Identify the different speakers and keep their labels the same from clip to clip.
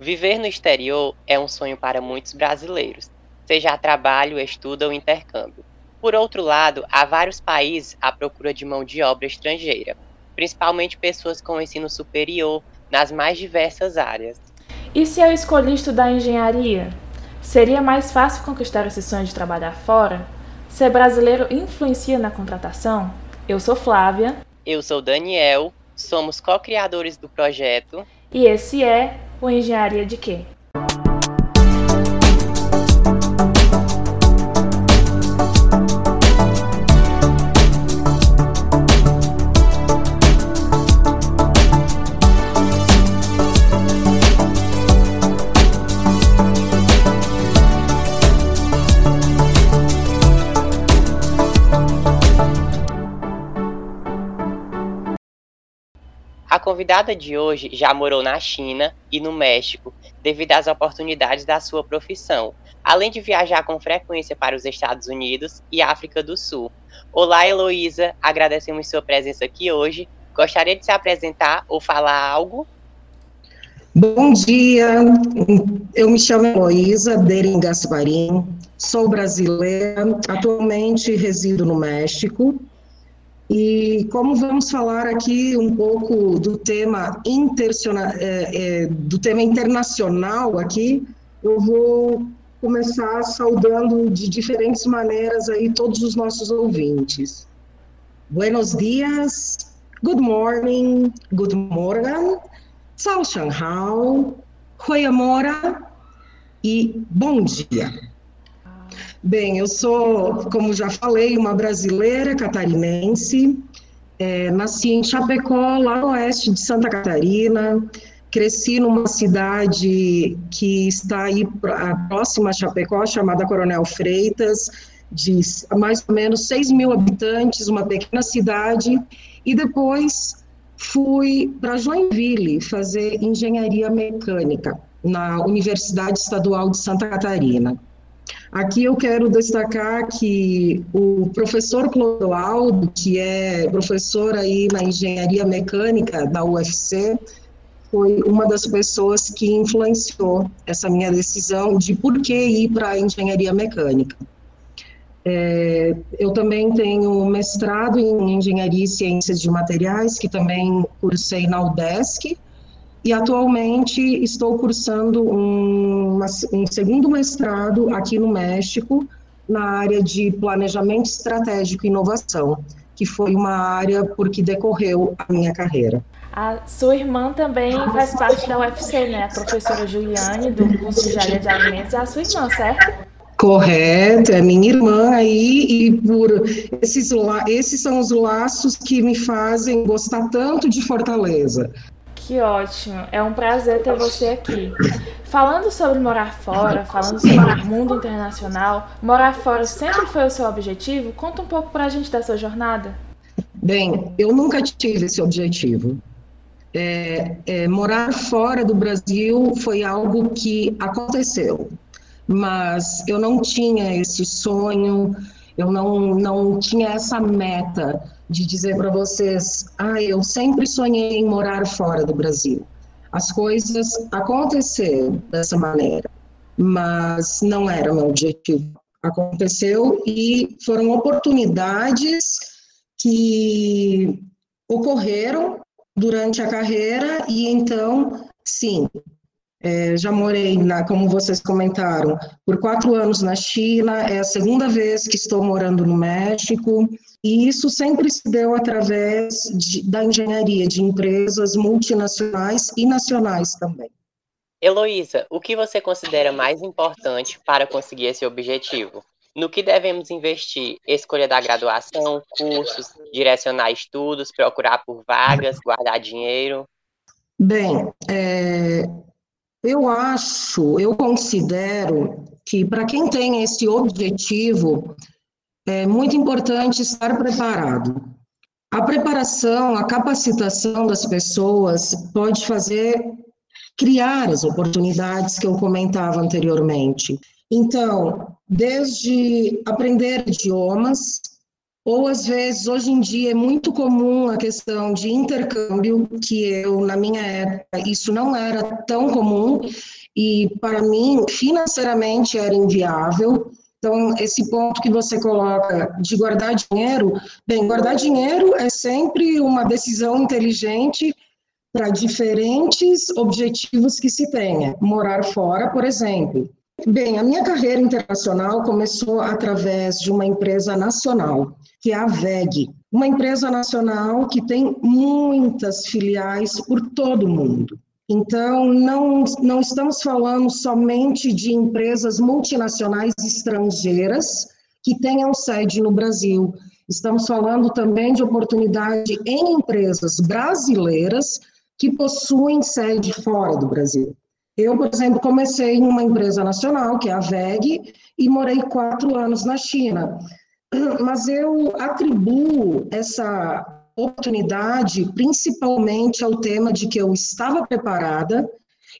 Speaker 1: Viver no exterior é um sonho para muitos brasileiros, seja a trabalho, estudo ou intercâmbio. Por outro lado, há vários países à procura de mão de obra estrangeira, principalmente pessoas com ensino superior nas mais diversas áreas.
Speaker 2: E se eu escolhi estudar engenharia? Seria mais fácil conquistar esse sonho de trabalhar fora? Ser brasileiro influencia na contratação? Eu sou Flávia.
Speaker 1: Eu sou Daniel. Somos co-criadores do projeto.
Speaker 2: E esse é o Engenharia de Quê?
Speaker 1: Convidada de hoje já morou na China e no México devido às oportunidades da sua profissão, além de viajar com frequência para os Estados Unidos e África do Sul. Olá, Heloísa, agradecemos sua presença aqui hoje. Gostaria de se apresentar ou falar algo?
Speaker 3: Bom dia, eu me chamo Heloísa Derin Gasparim, sou brasileira, atualmente resido no México e como vamos falar aqui um pouco do tema, é, é, do tema internacional aqui, eu vou começar saudando de diferentes maneiras aí todos os nossos ouvintes. Buenos dias, good morning, good morning, Sao Shanghai, Hoyamora e bom dia. Bem, eu sou, como já falei, uma brasileira catarinense. É, nasci em Chapecó, lá no oeste de Santa Catarina. Cresci numa cidade que está aí próxima a Chapecó, chamada Coronel Freitas, de mais ou menos 6 mil habitantes, uma pequena cidade. E depois fui para Joinville fazer engenharia mecânica na Universidade Estadual de Santa Catarina. Aqui eu quero destacar que o professor Clodoaldo, que é professor aí na engenharia mecânica da UFC, foi uma das pessoas que influenciou essa minha decisão de por que ir para a engenharia mecânica. É, eu também tenho mestrado em engenharia e ciências de materiais, que também cursei na UDESC, e atualmente estou cursando um, um segundo mestrado aqui no México, na área de planejamento estratégico e inovação, que foi uma área por que decorreu a minha carreira.
Speaker 2: A sua irmã também faz parte da UFC, né? A professora Juliane, do curso de engenharia de alimentos, é a sua irmã, certo?
Speaker 3: Correto, é minha irmã aí, e por esses, esses são os laços que me fazem gostar tanto de Fortaleza.
Speaker 2: Que ótimo, é um prazer ter você aqui. Falando sobre morar fora, falando sobre o mundo internacional, morar fora sempre foi o seu objetivo? Conta um pouco para a gente da sua jornada.
Speaker 3: Bem, eu nunca tive esse objetivo. É, é, morar fora do Brasil foi algo que aconteceu, mas eu não tinha esse sonho, eu não, não tinha essa meta de dizer para vocês, ah, eu sempre sonhei em morar fora do Brasil. As coisas aconteceram dessa maneira, mas não era meu objetivo. Aconteceu e foram oportunidades que ocorreram durante a carreira e então, sim, é, já morei, na, como vocês comentaram, por quatro anos na China, é a segunda vez que estou morando no México, e isso sempre se deu através de, da engenharia de empresas multinacionais e nacionais também.
Speaker 1: Heloísa, o que você considera mais importante para conseguir esse objetivo? No que devemos investir? Escolha da graduação, cursos, direcionar estudos, procurar por vagas, guardar dinheiro?
Speaker 3: Bem, é, eu acho, eu considero que para quem tem esse objetivo, é muito importante estar preparado. A preparação, a capacitação das pessoas pode fazer criar as oportunidades que eu comentava anteriormente. Então, desde aprender idiomas, ou às vezes, hoje em dia, é muito comum a questão de intercâmbio, que eu, na minha época, isso não era tão comum, e para mim, financeiramente, era inviável. Então, esse ponto que você coloca de guardar dinheiro, bem, guardar dinheiro é sempre uma decisão inteligente para diferentes objetivos que se tenha. Morar fora, por exemplo. Bem, a minha carreira internacional começou através de uma empresa nacional, que é a VEG, uma empresa nacional que tem muitas filiais por todo o mundo. Então, não, não estamos falando somente de empresas multinacionais estrangeiras que tenham sede no Brasil. Estamos falando também de oportunidade em empresas brasileiras que possuem sede fora do Brasil. Eu, por exemplo, comecei em uma empresa nacional, que é a VEG, e morei quatro anos na China. Mas eu atribuo essa oportunidade, principalmente ao tema de que eu estava preparada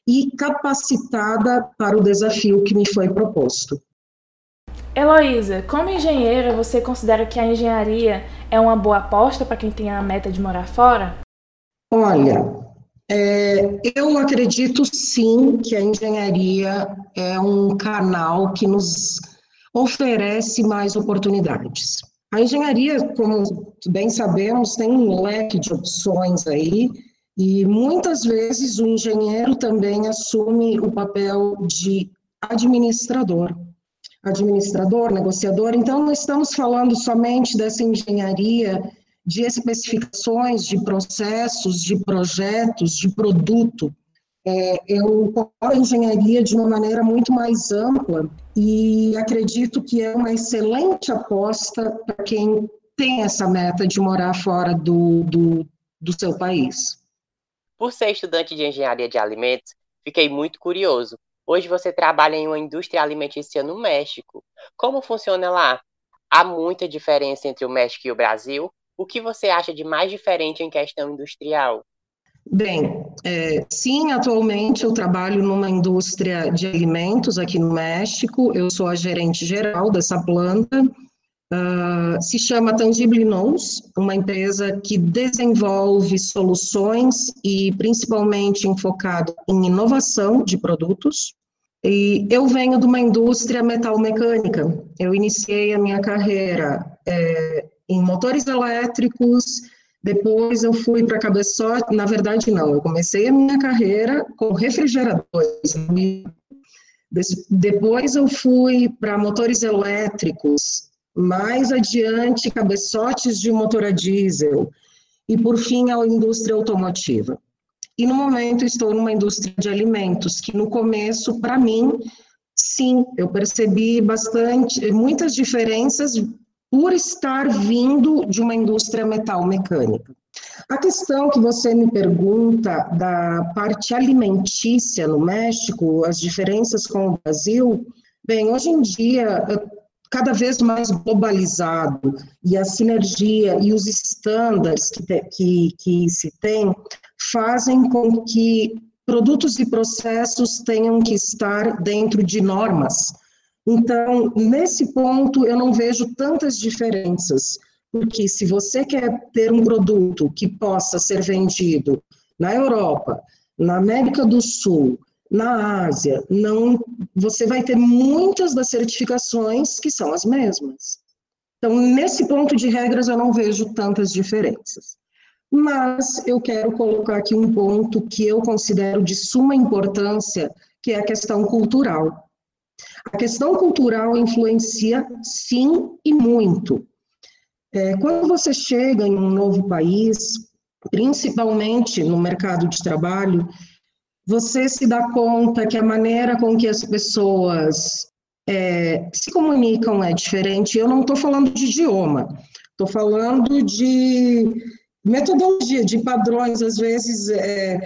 Speaker 3: e capacitada para o desafio que me foi proposto.
Speaker 2: Heloísa, como engenheira, você considera que a engenharia é uma boa aposta para quem tem a meta de morar fora?
Speaker 3: Olha, é, eu acredito sim que a engenharia é um canal que nos oferece mais oportunidades. A engenharia, como bem sabemos, tem um leque de opções aí, e muitas vezes o engenheiro também assume o papel de administrador. Administrador, negociador, então não estamos falando somente dessa engenharia de especificações, de processos, de projetos, de produto, é, eu coloco a engenharia de uma maneira muito mais ampla e acredito que é uma excelente aposta para quem tem essa meta de morar fora do, do, do seu país.
Speaker 1: Por ser estudante de engenharia de alimentos, fiquei muito curioso. Hoje você trabalha em uma indústria alimentícia no México. Como funciona lá? Há muita diferença entre o México e o Brasil? O que você acha de mais diferente em questão industrial?
Speaker 3: Bem, é, sim, atualmente eu trabalho numa indústria de alimentos aqui no México, eu sou a gerente geral dessa planta, uh, se chama Tangible Nose, uma empresa que desenvolve soluções e principalmente enfocado em inovação de produtos, e eu venho de uma indústria metalmecânica, eu iniciei a minha carreira é, em motores elétricos, depois eu fui para cabeçote, na verdade não, eu comecei a minha carreira com refrigeradores. Depois eu fui para motores elétricos, mais adiante cabeçotes de motor a diesel e por fim a indústria automotiva. E no momento estou numa indústria de alimentos que no começo para mim sim, eu percebi bastante muitas diferenças por estar vindo de uma indústria metal mecânica. A questão que você me pergunta da parte alimentícia no México, as diferenças com o Brasil, bem, hoje em dia, cada vez mais globalizado, e a sinergia e os estándares que, que, que se tem fazem com que produtos e processos tenham que estar dentro de normas então, nesse ponto, eu não vejo tantas diferenças, porque se você quer ter um produto que possa ser vendido na Europa, na América do Sul, na Ásia, não, você vai ter muitas das certificações que são as mesmas. Então, nesse ponto de regras, eu não vejo tantas diferenças. Mas eu quero colocar aqui um ponto que eu considero de suma importância, que é a questão cultural. A questão cultural influencia sim e muito. É, quando você chega em um novo país, principalmente no mercado de trabalho, você se dá conta que a maneira com que as pessoas é, se comunicam é diferente. Eu não estou falando de idioma, estou falando de metodologia, de padrões. Às vezes, é,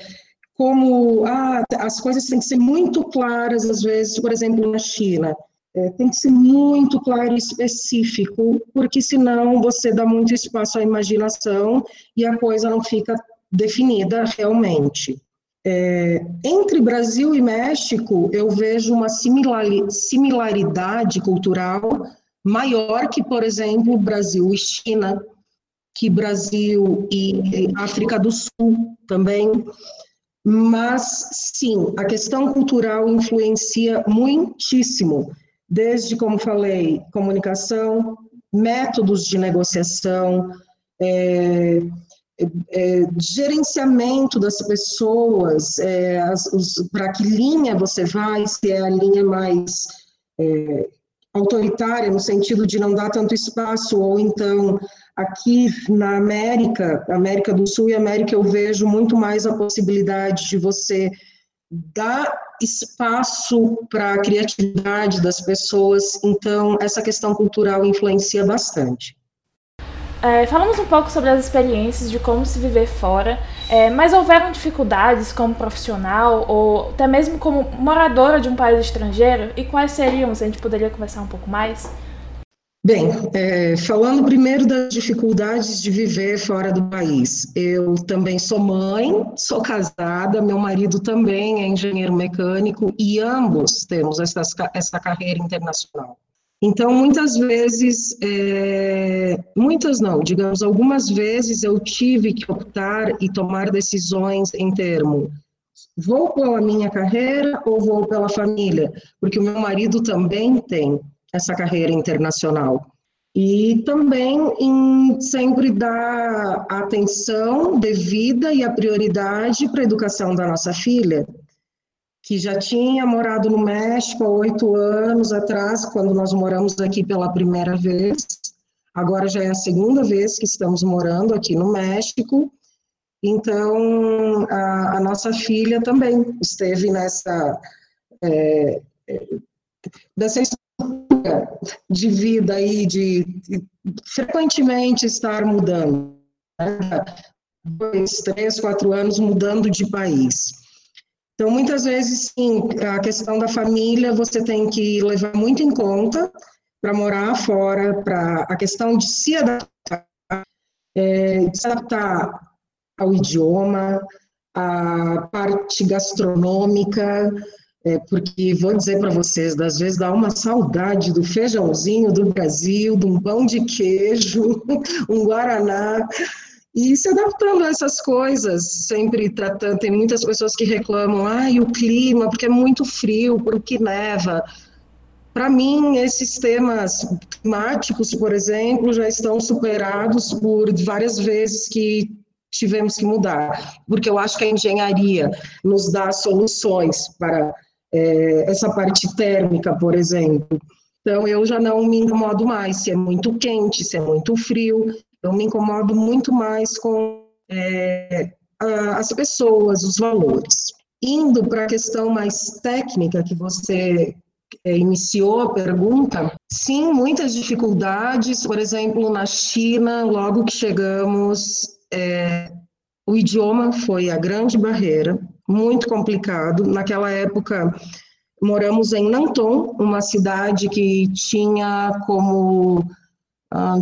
Speaker 3: como ah, as coisas têm que ser muito claras, às vezes, por exemplo, na China. É, tem que ser muito claro e específico, porque senão você dá muito espaço à imaginação e a coisa não fica definida realmente. É, entre Brasil e México, eu vejo uma similaridade cultural maior que, por exemplo, Brasil e China, que Brasil e África do Sul também. Mas, sim, a questão cultural influencia muitíssimo, desde, como falei, comunicação, métodos de negociação, é, é, gerenciamento das pessoas, é, para que linha você vai, se é a linha mais é, autoritária, no sentido de não dar tanto espaço, ou então aqui na América, América do Sul e América, eu vejo muito mais a possibilidade de você dar espaço para a criatividade das pessoas, então essa questão cultural influencia bastante.
Speaker 2: É, falamos um pouco sobre as experiências de como se viver fora, é, mas houveram dificuldades como profissional ou até mesmo como moradora de um país estrangeiro? E quais seriam? Se a gente poderia conversar um pouco mais?
Speaker 3: Bem, é, falando primeiro das dificuldades de viver fora do país. Eu também sou mãe, sou casada, meu marido também é engenheiro mecânico e ambos temos essa, essa carreira internacional. Então, muitas vezes, é, muitas não, digamos, algumas vezes eu tive que optar e tomar decisões em termo vou pela minha carreira ou vou pela família? Porque o meu marido também tem essa carreira internacional. E também em sempre dar atenção devida e a prioridade para a educação da nossa filha que já tinha morado no México há oito anos atrás, quando nós moramos aqui pela primeira vez. Agora já é a segunda vez que estamos morando aqui no México. Então, a, a nossa filha também esteve nessa, é, dessa de vida aí, de, de frequentemente estar mudando. Né? Dois, três, quatro anos mudando de país. Então, muitas vezes, sim, a questão da família você tem que levar muito em conta para morar fora, para a questão de se adaptar, é, de se adaptar ao idioma, a parte gastronômica, é, porque vou dizer para vocês, às vezes dá uma saudade do feijãozinho do Brasil, de um pão de queijo, um guaraná e se adaptando a essas coisas, sempre tratando. Tem muitas pessoas que reclamam, ah, o clima, porque é muito frio, porque neva. Para mim, esses temas climáticos, por exemplo, já estão superados por várias vezes que tivemos que mudar, porque eu acho que a engenharia nos dá soluções para é, essa parte térmica, por exemplo. Então, eu já não me incomodo mais se é muito quente, se é muito frio, eu me incomodo muito mais com é, a, as pessoas, os valores. Indo para a questão mais técnica que você é, iniciou a pergunta, sim, muitas dificuldades, por exemplo, na China, logo que chegamos, é, o idioma foi a grande barreira, muito complicado. Naquela época, moramos em Nanton, uma cidade que tinha como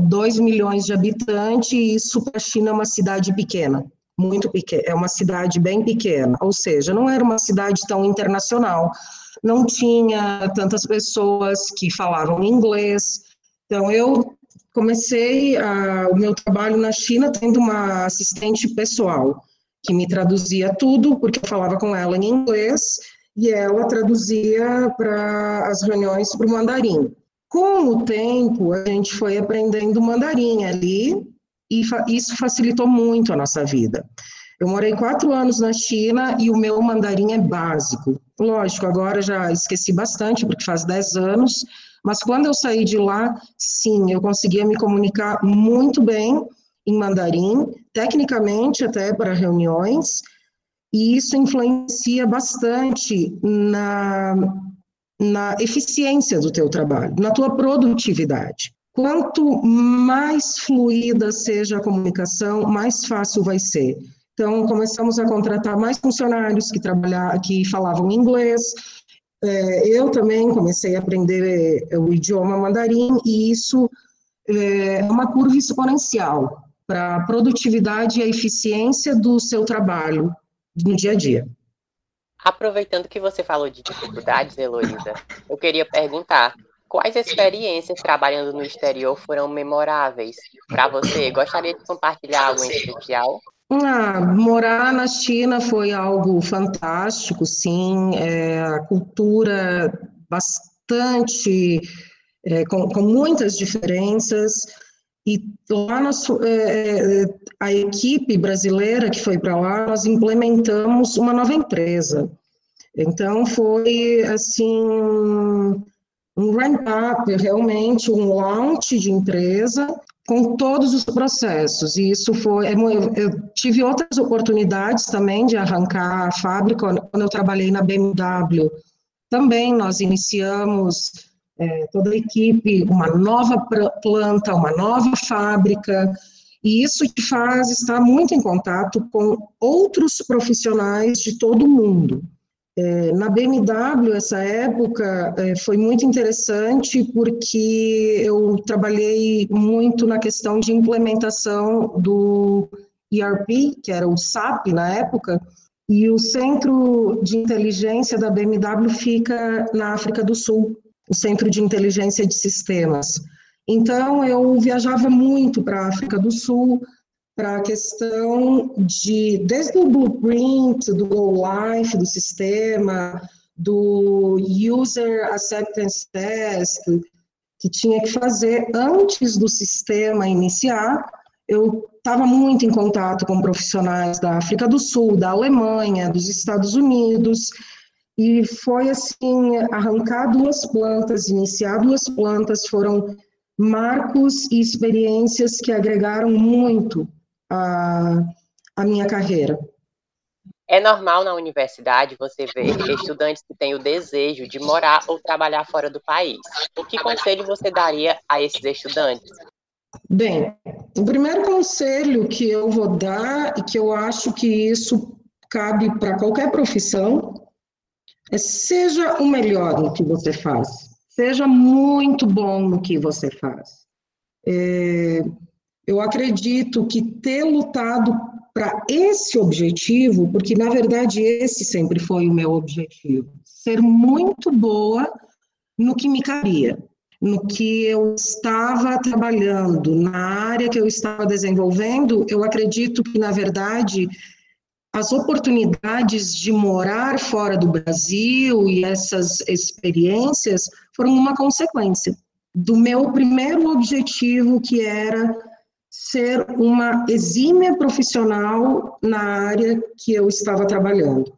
Speaker 3: 2 milhões de habitantes, e isso para a China é uma cidade pequena, muito pequena, é uma cidade bem pequena, ou seja, não era uma cidade tão internacional, não tinha tantas pessoas que falavam inglês, então eu comecei a, o meu trabalho na China tendo uma assistente pessoal, que me traduzia tudo, porque eu falava com ela em inglês, e ela traduzia para as reuniões para o mandarim. Com o tempo, a gente foi aprendendo mandarim ali, e fa isso facilitou muito a nossa vida. Eu morei quatro anos na China e o meu mandarim é básico. Lógico, agora já esqueci bastante, porque faz dez anos, mas quando eu saí de lá, sim, eu conseguia me comunicar muito bem em mandarim, tecnicamente até para reuniões, e isso influencia bastante na, na eficiência do teu trabalho, na tua produtividade. Quanto mais fluida seja a comunicação, mais fácil vai ser. Então, começamos a contratar mais funcionários que trabalhar, que falavam inglês. É, eu também comecei a aprender é, o idioma mandarim e isso é uma curva exponencial para a produtividade e a eficiência do seu trabalho no dia a dia.
Speaker 1: Aproveitando que você falou de dificuldades, Heloísa, eu queria perguntar Quais experiências trabalhando no exterior foram memoráveis para você? Gostaria de compartilhar algo em especial?
Speaker 3: Ah, morar na China foi algo fantástico, sim. É, a cultura bastante, é, com, com, muitas diferenças. E lá nós, é, é a equipe brasileira que foi para lá, nós implementamos uma nova empresa. Então foi assim um ramp-up, realmente um launch de empresa com todos os processos. E isso foi. É eu tive outras oportunidades também de arrancar a fábrica quando eu trabalhei na BMW. Também nós iniciamos é, toda a equipe uma nova planta, uma nova fábrica. E isso te faz estar muito em contato com outros profissionais de todo o mundo. É, na BMW, essa época é, foi muito interessante porque eu trabalhei muito na questão de implementação do ERP, que era o SAP na época, e o centro de inteligência da BMW fica na África do Sul, o centro de inteligência de sistemas. Então, eu viajava muito para a África do Sul, para a questão de, desde o blueprint, do Go Life, do sistema, do User Acceptance Test, que tinha que fazer antes do sistema iniciar, eu estava muito em contato com profissionais da África do Sul, da Alemanha, dos Estados Unidos, e foi assim, arrancar duas plantas, iniciar duas plantas, foram marcos e experiências que agregaram muito a, a minha carreira.
Speaker 1: É normal na universidade você ver estudantes que têm o desejo de morar ou trabalhar fora do país. O que conselho você daria a esses estudantes?
Speaker 3: Bem, o primeiro conselho que eu vou dar e que eu acho que isso cabe para qualquer profissão seja o melhor no que você faz, seja muito bom no que você faz. É, eu acredito que ter lutado para esse objetivo, porque na verdade esse sempre foi o meu objetivo, ser muito boa no que me cabia, no que eu estava trabalhando, na área que eu estava desenvolvendo, eu acredito que na verdade as oportunidades de morar fora do Brasil e essas experiências foram uma consequência do meu primeiro objetivo, que era ser uma exímia profissional na área que eu estava trabalhando.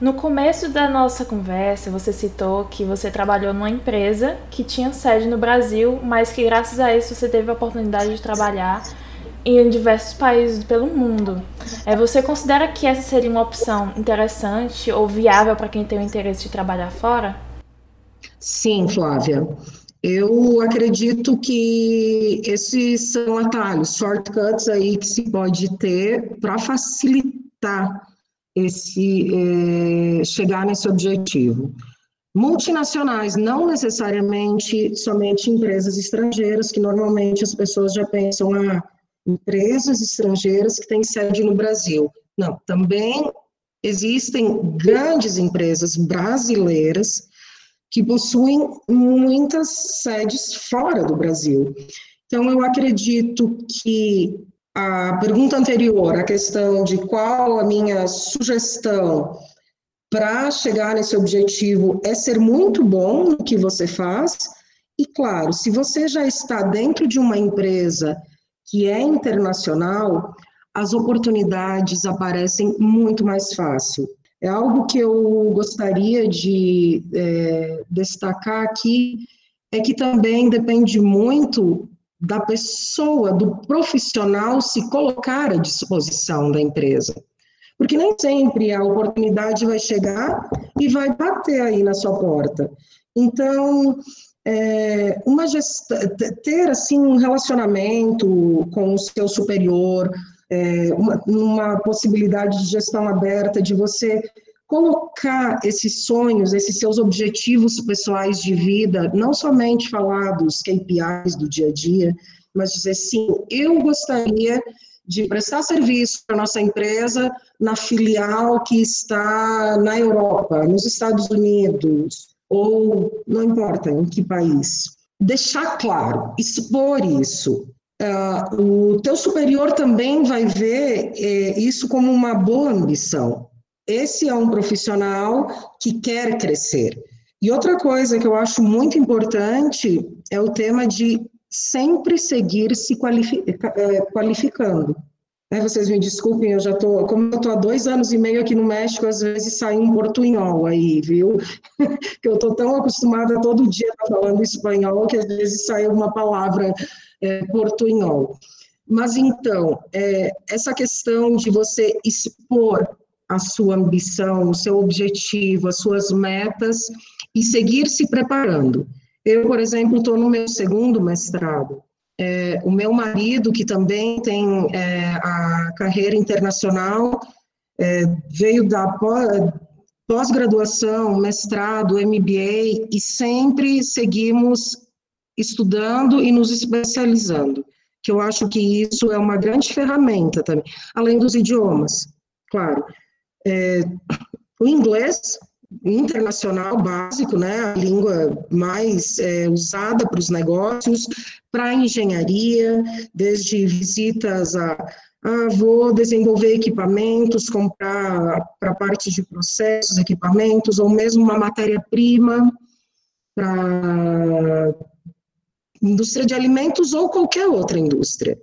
Speaker 2: No começo da nossa conversa, você citou que você trabalhou numa empresa que tinha sede no Brasil, mas que graças a isso você teve a oportunidade de trabalhar em diversos países pelo mundo. É, você considera que essa seria uma opção interessante ou viável para quem tem o interesse de trabalhar fora?
Speaker 3: Sim, Flávia. Eu acredito que esses são atalhos, shortcuts aí que se pode ter para facilitar esse é, chegar nesse objetivo. Multinacionais, não necessariamente somente empresas estrangeiras, que normalmente as pessoas já pensam, ah, empresas estrangeiras que têm sede no Brasil. Não, também existem grandes empresas brasileiras que possuem muitas sedes fora do Brasil. Então, eu acredito que a pergunta anterior, a questão de qual a minha sugestão para chegar nesse objetivo é ser muito bom no que você faz. E, claro, se você já está dentro de uma empresa que é internacional, as oportunidades aparecem muito mais fácil. É algo que eu gostaria de é, destacar aqui, é que também depende muito da pessoa, do profissional se colocar à disposição da empresa. Porque nem sempre a oportunidade vai chegar e vai bater aí na sua porta. Então, é, uma ter assim um relacionamento com o seu superior, é, uma, uma possibilidade de gestão aberta, de você colocar esses sonhos, esses seus objetivos pessoais de vida, não somente falar dos KPIs do dia a dia, mas dizer sim, eu gostaria de prestar serviço para nossa empresa na filial que está na Europa, nos Estados Unidos, ou não importa em que país. deixar claro, expor isso. Uh, o teu superior também vai ver eh, isso como uma boa ambição. Esse é um profissional que quer crescer. E outra coisa que eu acho muito importante é o tema de sempre seguir se eh, qualificando. Vocês me desculpem, eu já estou, como eu estou há dois anos e meio aqui no México, às vezes sai um portunhol aí, viu? que eu estou tão acostumada todo dia estar falando espanhol que às vezes sai uma palavra é, portunhol. Mas então, é, essa questão de você expor a sua ambição, o seu objetivo, as suas metas e seguir se preparando. Eu, por exemplo, estou no meu segundo mestrado. É, o meu marido, que também tem é, a carreira internacional, é, veio da pós-graduação, mestrado, MBA, e sempre seguimos estudando e nos especializando, que eu acho que isso é uma grande ferramenta também, além dos idiomas, claro. É, o inglês internacional básico, né, a língua mais é, usada para os negócios, para engenharia, desde visitas a, ah, vou desenvolver equipamentos, comprar para parte de processos, equipamentos, ou mesmo uma matéria-prima para indústria de alimentos ou qualquer outra indústria.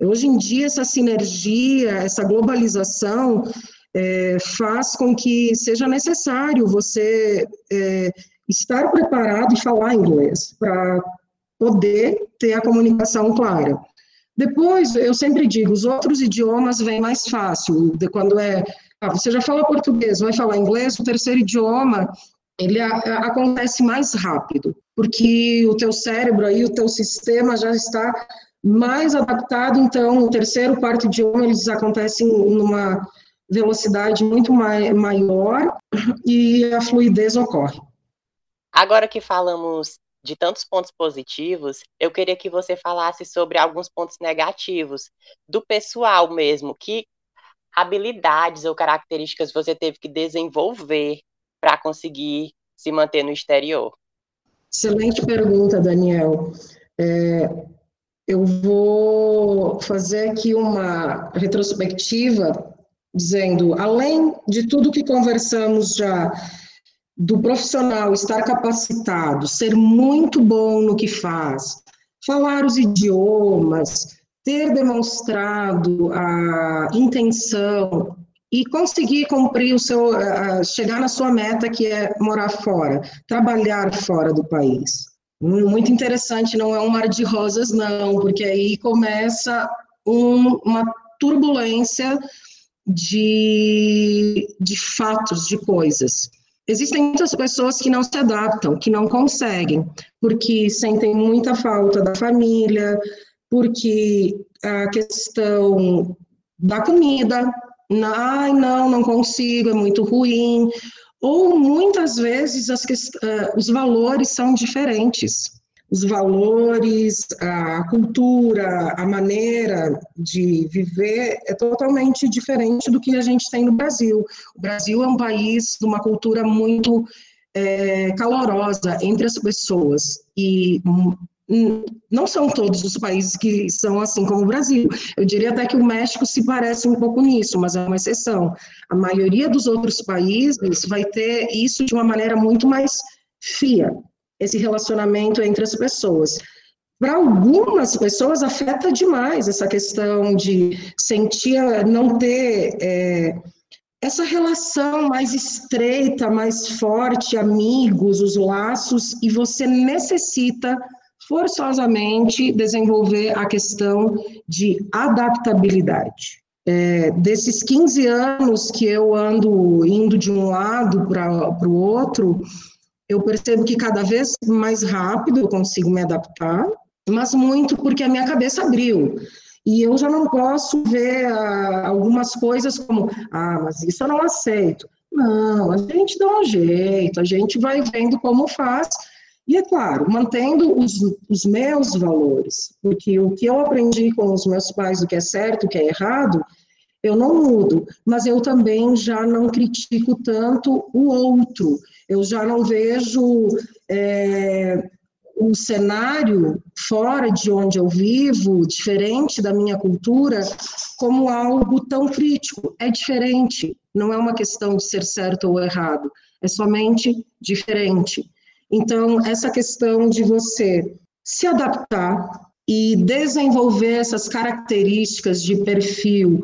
Speaker 3: Hoje em dia, essa sinergia, essa globalização, é, faz com que seja necessário você é, estar preparado e falar inglês para poder ter a comunicação clara. Depois, eu sempre digo, os outros idiomas vêm mais fácil, quando é, ah, você já fala português, vai falar inglês, o terceiro idioma, ele a, a, acontece mais rápido, porque o teu cérebro aí, o teu sistema já está mais adaptado, então o terceiro, quarto idioma, eles acontecem numa velocidade muito mai maior e a fluidez ocorre.
Speaker 1: Agora que falamos de tantos pontos positivos, eu queria que você falasse sobre alguns pontos negativos do pessoal mesmo, que habilidades ou características você teve que desenvolver para conseguir se manter no exterior.
Speaker 3: Excelente pergunta, Daniel. É, eu vou fazer aqui uma retrospectiva dizendo, além de tudo que conversamos já, do profissional estar capacitado, ser muito bom no que faz, falar os idiomas, ter demonstrado a intenção e conseguir cumprir o seu, chegar na sua meta que é morar fora, trabalhar fora do país. Muito interessante, não é um mar de rosas, não, porque aí começa um, uma turbulência de, de fatos, de coisas. Existem muitas pessoas que não se adaptam, que não conseguem, porque sentem muita falta da família, porque a questão da comida, ai, não, não consigo, é muito ruim, ou muitas vezes as, uh, os valores são diferentes os valores, a cultura, a maneira de viver é totalmente diferente do que a gente tem no Brasil. O Brasil é um país de uma cultura muito é, calorosa entre as pessoas e hum, não são todos os países que são assim como o Brasil. Eu diria até que o México se parece um pouco nisso, mas é uma exceção. A maioria dos outros países vai ter isso de uma maneira muito mais fria, esse relacionamento entre as pessoas. Para algumas pessoas afeta demais essa questão de sentir, não ter é, essa relação mais estreita, mais forte, amigos, os laços, e você necessita forçosamente desenvolver a questão de adaptabilidade. É, desses 15 anos que eu ando indo de um lado para o outro, eu percebo que cada vez mais rápido eu consigo me adaptar, mas muito porque a minha cabeça abriu. E eu já não posso ver ah, algumas coisas como, ah, mas isso eu não aceito. Não, a gente dá um jeito, a gente vai vendo como faz. E é claro, mantendo os, os meus valores, porque o que eu aprendi com os meus pais, o que é certo, o que é errado, eu não mudo, mas eu também já não critico tanto o outro, eu já não vejo é, o cenário fora de onde eu vivo, diferente da minha cultura, como algo tão crítico. É diferente, não é uma questão de ser certo ou errado, é somente diferente. Então, essa questão de você se adaptar e desenvolver essas características de perfil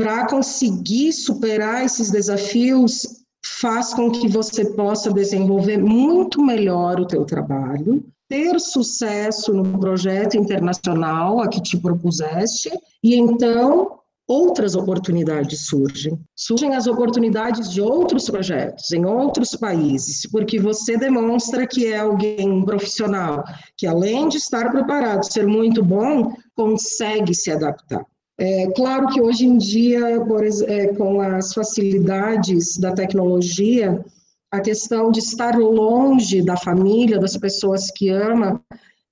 Speaker 3: para conseguir superar esses desafios faz com que você possa desenvolver muito melhor o teu trabalho, ter sucesso no projeto internacional a que te propuseste e então outras oportunidades surgem. Surgem as oportunidades de outros projetos em outros países, porque você demonstra que é alguém profissional, que além de estar preparado, ser muito bom, consegue se adaptar. É claro que hoje em dia, por, é, com as facilidades da tecnologia, a questão de estar longe da família, das pessoas que ama,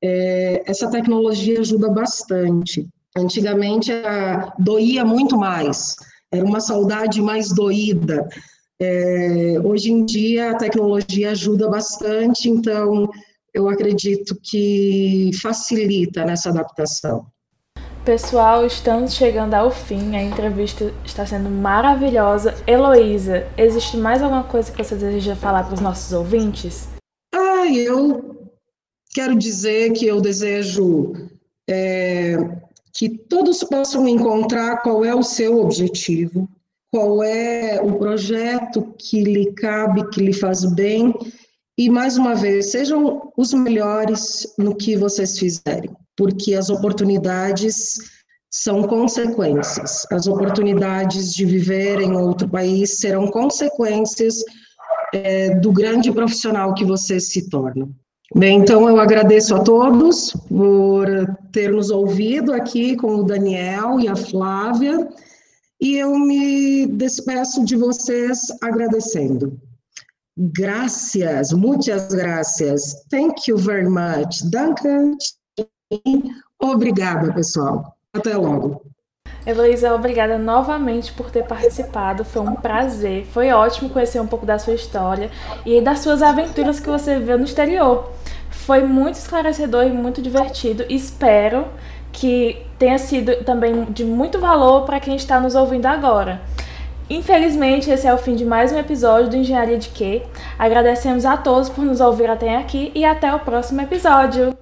Speaker 3: é, essa tecnologia ajuda bastante. Antigamente a, doía muito mais, era uma saudade mais doída. É, hoje em dia a tecnologia ajuda bastante, então eu acredito que facilita nessa adaptação.
Speaker 2: Pessoal, estamos chegando ao fim. A entrevista está sendo maravilhosa. Heloísa, existe mais alguma coisa que você deseja falar para os nossos ouvintes?
Speaker 3: Ah, eu quero dizer que eu desejo é, que todos possam encontrar qual é o seu objetivo, qual é o projeto que lhe cabe, que lhe faz bem, e mais uma vez, sejam os melhores no que vocês fizerem, porque as oportunidades são consequências. As oportunidades de viver em outro país serão consequências é, do grande profissional que vocês se tornam. Bem, então eu agradeço a todos por ter nos ouvido aqui com o Daniel e a Flávia, e eu me despeço de vocês agradecendo. Graças, muitas graças. Thank you very much. Duncan. Obrigada, pessoal. Até logo.
Speaker 2: Heloísa, obrigada novamente por ter participado. Foi um prazer. Foi ótimo conhecer um pouco da sua história e das suas aventuras que você viveu no exterior. Foi muito esclarecedor e muito divertido. Espero que tenha sido também de muito valor para quem está nos ouvindo agora. Infelizmente, esse é o fim de mais um episódio do Engenharia de Quê. Agradecemos a todos por nos ouvir até aqui e até o próximo episódio.